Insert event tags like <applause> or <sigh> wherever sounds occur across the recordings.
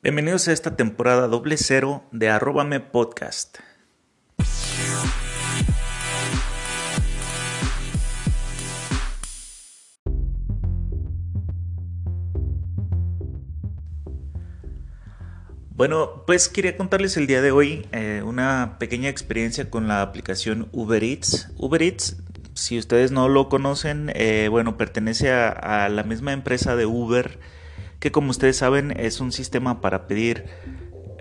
Bienvenidos a esta temporada doble cero de Arróbame Podcast. Bueno, pues quería contarles el día de hoy eh, una pequeña experiencia con la aplicación Uber Eats. Uber Eats, si ustedes no lo conocen, eh, bueno, pertenece a, a la misma empresa de Uber que como ustedes saben es un sistema para pedir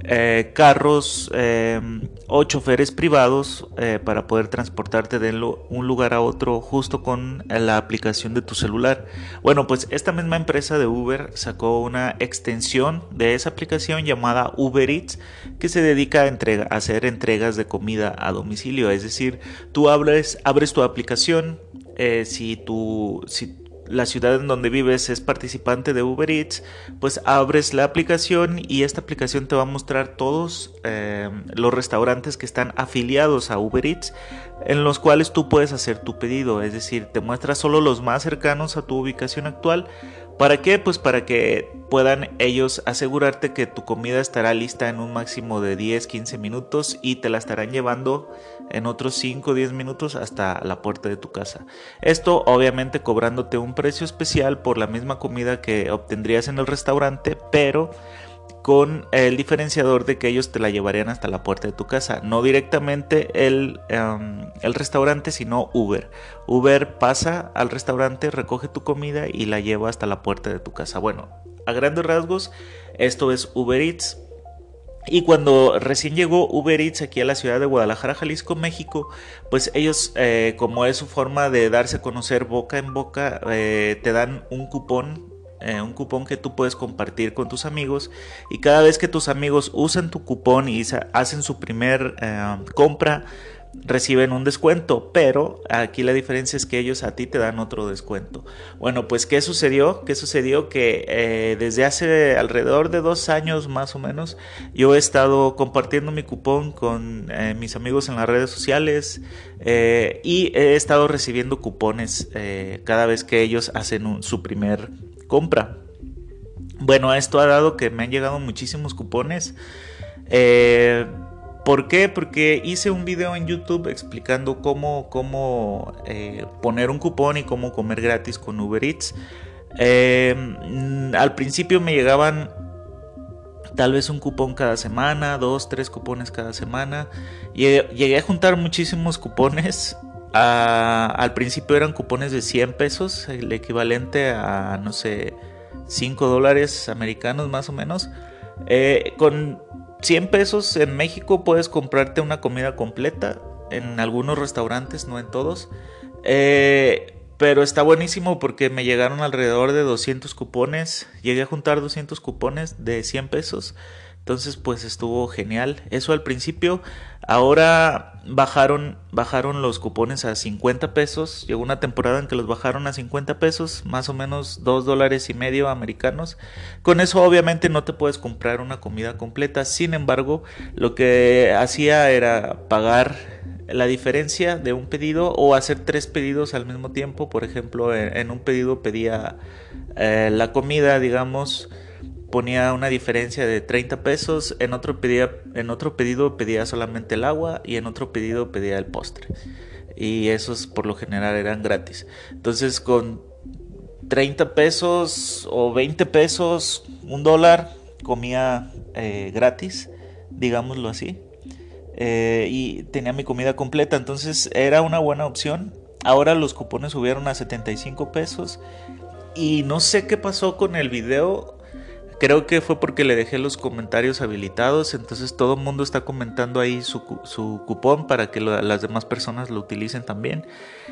eh, carros eh, o choferes privados eh, para poder transportarte de un lugar a otro justo con la aplicación de tu celular. Bueno, pues esta misma empresa de Uber sacó una extensión de esa aplicación llamada Uber Eats que se dedica a, hacer entregas de comida a domicilio. Es decir, tú abres, abres tu aplicación, si, tu, si la ciudad en donde vives es participante de Uber Eats, pues abres la aplicación y esta aplicación te va a mostrar todos eh, los restaurantes que están afiliados a Uber Eats en los cuales tú puedes hacer tu pedido, es decir, te muestra solo los más cercanos a tu ubicación actual. ¿Para qué? Pues para que puedan ellos asegurarte que tu comida estará lista en un máximo de 10-15 minutos y te la estarán llevando en otros 5 o 10 minutos hasta la puerta de tu casa. Esto obviamente cobrándote un precio especial por la misma comida que obtendrías en el restaurante, pero con el diferenciador de que ellos te la llevarían hasta la puerta de tu casa. No directamente el, em, el, restaurante, sino Uber. Uber pasa al restaurante, recoge tu comida y la lleva hasta la puerta de tu casa. Bueno, a grandes rasgos, esto es Uber Eats. Y cuando recién llegó Uber Eats aquí a la ciudad de Guadalajara, Jalisco, México, pues ellos, eh, como es su forma de darse a conocer boca en boca, eh, te dan un cupón, eh, un cupón que tú puedes compartir con tus amigos. Y cada vez que tus amigos usan tu cupón y hacen su primer compra, reciben un descuento, pero aquí la diferencia es que ellos a ti te dan otro descuento. Bueno, pues ¿qué sucedió? ¿Qué sucedió? Que eh, desde hace alrededor de dos años más o menos, yo he estado compartiendo mi cupón con eh, mis amigos en las redes sociales eh, y he estado recibiendo cupones cada vez que ellos hacen su primer compra. Bueno, esto ha dado que me han llegado muchísimos cupones. ¿Por qué? Porque hice un video en YouTube explicando cómo, cómo eh, poner un cupón y cómo comer gratis con Uber Eats. Em, al principio me llegaban tal vez un cupón cada semana, dos, tres cupones cada semana. Llegué a juntar muchísimos cupones. Al principio eran cupones de 100 pesos, el equivalente a, no sé, 5 dólares americanos más o menos. Eh, con 100 pesos en México puedes comprarte una comida completa en algunos restaurantes, no en todos. Eh, pero está buenísimo porque me llegaron alrededor de 200 cupones. Llegué a juntar 200 cupones de 100 pesos. Entonces, pues estuvo genial. Eso al principio. Ahora bajaron, bajaron los cupones a 50 pesos. Llegó una temporada en que los bajaron a 50 pesos, más o menos 2 dólares y medio americanos. Con eso obviamente no te puedes comprar una comida completa. Sin embargo, lo que hacía era pagar la diferencia de un pedido o hacer tres pedidos al mismo tiempo. Por ejemplo, en, un pedido pedía eh, la comida, digamos, ponía una diferencia de 30 pesos, en otro, pedía, en otro pedido pedía solamente el agua y en otro pedido pedía el postre. Y esos por lo general eran gratis. Entonces con 30 pesos o 20 pesos, un dólar, comía eh, gratis, digámoslo así. Eh, y tenía mi comida completa, entonces era una buena opción. Ahora los cupones subieron a 75 pesos. Y no sé qué pasó con el video Creo que fue porque le dejé los comentarios habilitados, entonces todo el mundo está comentando ahí su, cupón para que las demás personas lo utilicen también.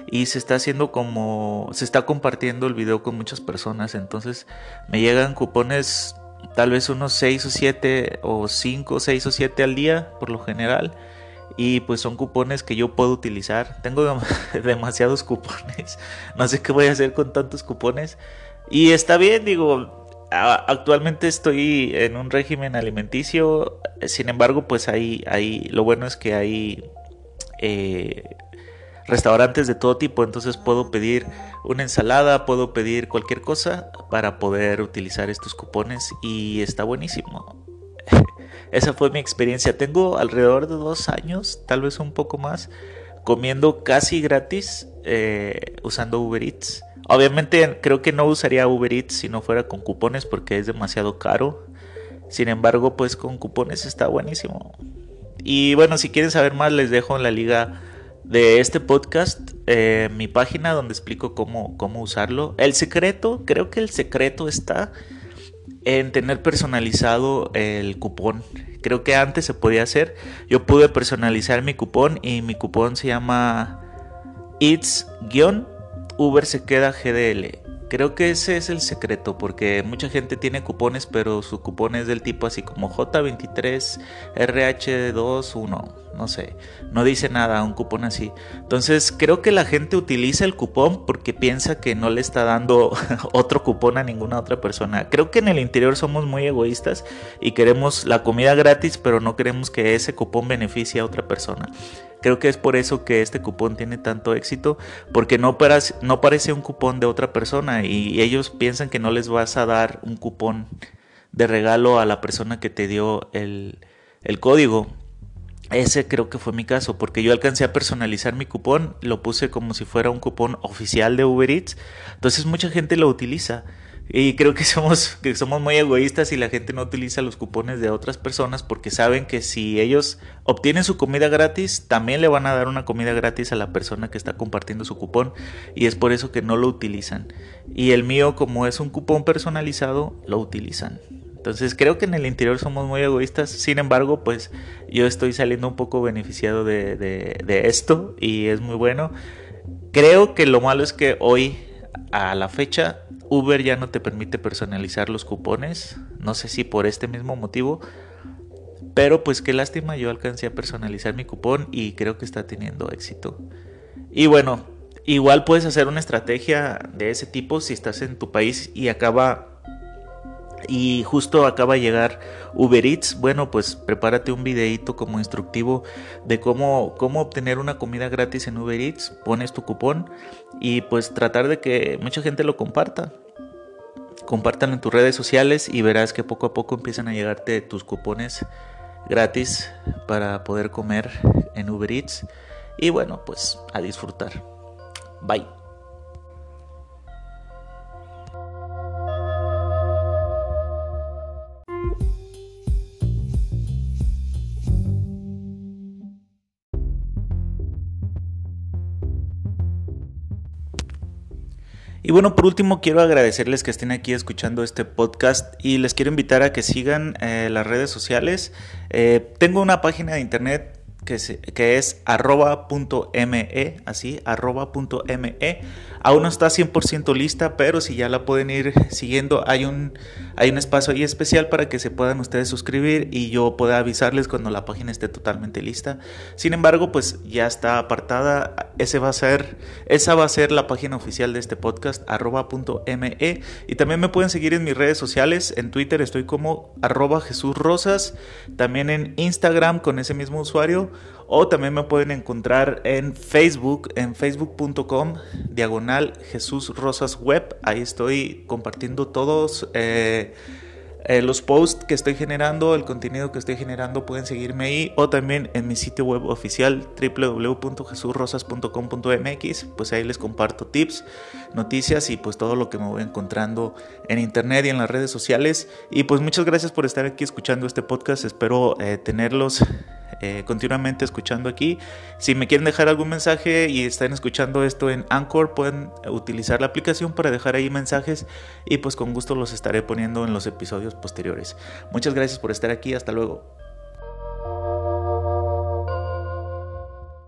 Y se está haciendo como, se está compartiendo el video con muchas personas, entonces me llegan cupones tal vez unos 6 o 7 o 5, 6 o 7 al día por lo general. Y pues son cupones que yo puedo utilizar. Tengo <laughs> demasiados cupones. <laughs> No sé qué voy a hacer con tantos cupones. Y está bien, digo, actualmente estoy en un régimen alimenticio, sin embargo, pues hay lo bueno es que hay eh, restaurantes de todo tipo, entonces puedo pedir una ensalada, puedo pedir cualquier cosa para poder utilizar estos cupones y está buenísimo. <laughs> esa fue mi experiencia. Tengo alrededor de dos años, tal vez un poco más, comiendo casi gratis eh, usando Uber Eats. Obviamente creo que no usaría Uber Eats si no fuera con cupones porque es demasiado caro. Sin embargo, pues con cupones está buenísimo. Y bueno, si quieren saber más, les dejo en la liga de este podcast eh, mi página donde explico cómo, cómo usarlo. El secreto, creo que el secreto está en tener personalizado el cupón. Creo que antes se podía hacer. Yo pude personalizar mi cupón y mi cupón se llama It's-Uber se queda GDL. Creo que ese es el secreto porque mucha gente tiene cupones pero su cupón es del tipo así como J23 RH21, no sé, no dice nada un cupón así. Entonces creo que la gente utiliza el cupón porque piensa que no le está dando <laughs> otro cupón a ninguna otra persona. Creo que en el interior somos muy egoístas y queremos la comida gratis pero no queremos que ese cupón beneficie a otra persona. Creo que es por eso que este cupón tiene tanto éxito, porque no, parece un cupón de otra persona y ellos piensan que no les vas a dar un cupón de regalo a la persona que te dio el código. Ese creo que fue mi caso, porque yo alcancé a personalizar mi cupón, lo puse como si fuera un cupón oficial de Uber Eats, entonces mucha gente lo utiliza. Y creo que <laughs> somos, que somos muy egoístas y la gente no utiliza los cupones de otras personas porque saben que si ellos obtienen su comida gratis, también le van a dar una comida gratis a la persona que está compartiendo su cupón y es por eso que no lo utilizan. Y el mío, como es un cupón personalizado, lo utilizan. Entonces creo que en el interior somos muy egoístas, sin embargo, pues yo estoy saliendo un poco beneficiado de, esto y es muy bueno. Creo que lo malo es que hoy, a la fecha, Uber ya no te permite personalizar los cupones, no sé si por este mismo motivo, pero pues qué lástima, yo alcancé a personalizar mi cupón y creo que está teniendo éxito. Y bueno, igual puedes hacer una estrategia de ese tipo si estás en tu país y acaba y justo acaba de llegar Uber Eats, bueno, pues prepárate un videito como instructivo de cómo, cómo obtener una comida gratis en Uber Eats, pones tu cupón y pues tratar de que mucha gente lo comparta. Compártanlo en tus redes sociales y verás que poco a poco empiezan a llegarte tus cupones gratis para poder comer en Uber Eats. Y bueno, pues a disfrutar. Bye. Y bueno, por último quiero agradecerles que estén aquí escuchando este podcast y les quiero invitar a que sigan eh, las redes sociales. Eh, tengo una página de internet que, es arroba.me, así, arroba.me. Aún no está 100% lista, pero si ya la pueden ir siguiendo, hay un, hay un espacio ahí especial para que se puedan ustedes suscribir y yo pueda avisarles cuando la página esté totalmente lista. Sin embargo, pues ya está apartada. Ese va a ser, esa va a ser la página oficial de este podcast, arroba.me. Y también me pueden seguir en mis redes sociales. En Twitter estoy como arroba Jesús Rosas. También en Instagram con ese mismo usuario o también me pueden encontrar en Facebook, en facebook.com, diagonal Jesús Rosas Web. Ahí estoy compartiendo todos eh, eh, los posts que estoy generando, el contenido que estoy generando, pueden seguirme ahí. O también en mi sitio web oficial www.jesusrosas.com.mx. Pues ahí les comparto tips, noticias y pues todo lo que me voy encontrando en internet y en las redes sociales. Y pues muchas gracias por estar aquí escuchando este podcast. Espero eh, tenerlos eh, continuamente escuchando aquí. Si me quieren dejar algún mensaje y están escuchando esto en Anchor, pueden utilizar la aplicación para dejar ahí mensajes y pues con gusto los estaré poniendo en los episodios posteriores. Muchas gracias por estar aquí, hasta luego.